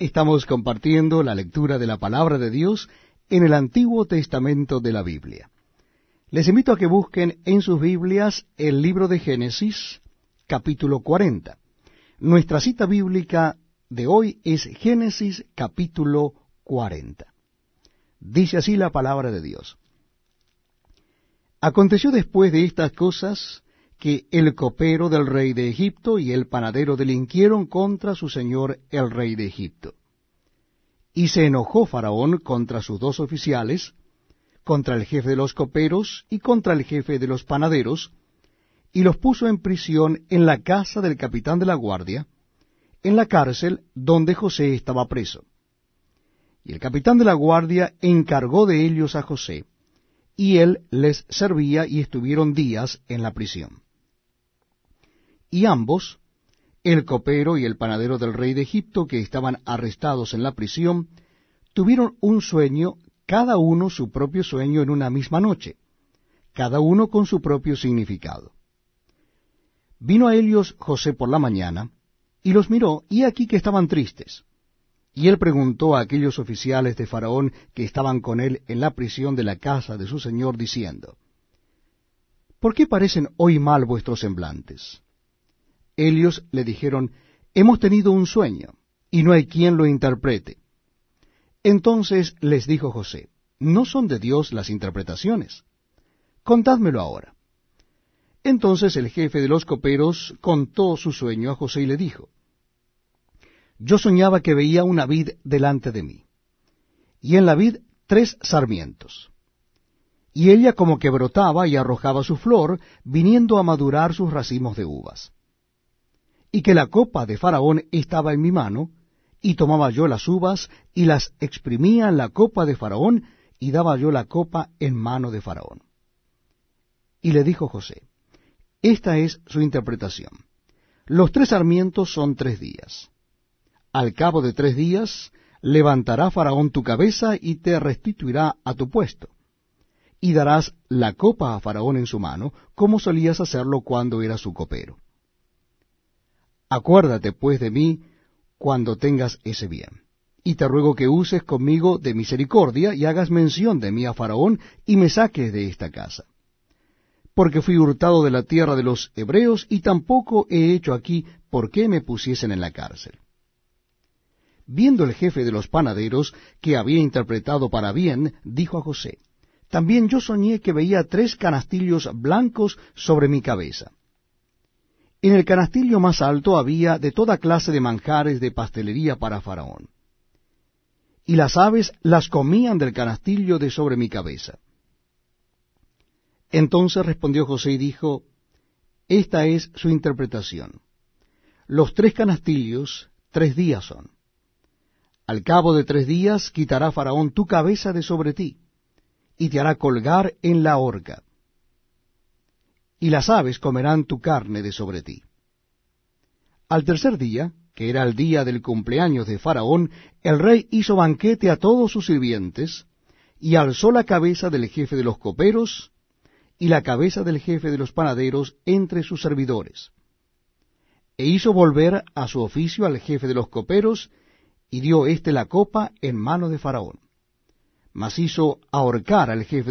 Estamos compartiendo la lectura de la palabra de Dios en el Antiguo Testamento de la Biblia. Les invito a que busquen en sus Biblias el libro de Génesis, capítulo 40. Nuestra cita bíblica de hoy es Génesis capítulo 40. Dice así la palabra de Dios. Aconteció después de estas cosas que el copero del rey de Egipto y el panadero delinquieron contra su señor el rey de Egipto. Y se enojó Faraón contra sus dos oficiales, contra el jefe de los coperos y contra el jefe de los panaderos, y los puso en prisión en la casa del capitán de la guardia, en la cárcel donde José estaba preso. Y el capitán de la guardia encargó de ellos a José, y él les servía y estuvieron días en la prisión. Y ambos, el copero y el panadero del rey de Egipto, que estaban arrestados en la prisión, tuvieron un sueño, cada uno su propio sueño en una misma noche, cada uno con su propio significado. Vino a ellos José por la mañana, y los miró, y aquí que estaban tristes. Y él preguntó a aquellos oficiales de Faraón que estaban con él en la prisión de la casa de su señor, diciendo, ¿Por qué parecen hoy mal vuestros semblantes? Ellos le dijeron, Hemos tenido un sueño, y no hay quien lo interprete. Entonces les dijo José, ¿no son de Dios las interpretaciones? Contádmelo ahora. Entonces el jefe de los coperos contó su sueño a José y le dijo, Yo soñaba que veía una vid delante de mí, y en la vid tres sarmientos, y ella como que brotaba y arrojaba su flor, viniendo a madurar sus racimos de uvas y que la copa de Faraón estaba en mi mano, y tomaba yo las uvas, y las exprimía en la copa de Faraón, y daba yo la copa en mano de Faraón. Y le dijo José, esta es su interpretación. Los tres sarmientos son tres días. Al cabo de tres días levantará Faraón tu cabeza y te restituirá a tu puesto. Y darás la copa a Faraón en su mano, como solías hacerlo cuando era su copero. Acuérdate pues de mí cuando tengas ese bien. Y te ruego que uses conmigo de misericordia y hagas mención de mí a Faraón y me saques de esta casa. Porque fui hurtado de la tierra de los hebreos y tampoco he hecho aquí por qué me pusiesen en la cárcel. Viendo el jefe de los panaderos que había interpretado para bien, dijo a José, También yo soñé que veía tres canastillos blancos sobre mi cabeza en el canastillo más alto había de toda clase de manjares de pastelería para Faraón. Y las aves las comían del canastillo de sobre mi cabeza. Entonces respondió José y dijo, Esta es su interpretación. Los tres canastillos, tres días son. Al cabo de tres días quitará Faraón tu cabeza de sobre ti, y te hará colgar en la horca y las aves comerán tu carne de sobre ti. Al tercer día, que era el día del cumpleaños de Faraón, el rey hizo banquete a todos sus sirvientes, y alzó la cabeza del jefe de los coperos, y la cabeza del jefe de los panaderos entre sus servidores. E hizo volver a su oficio al jefe de los coperos, y dio éste la copa en mano de Faraón. Mas hizo ahorcar al jefe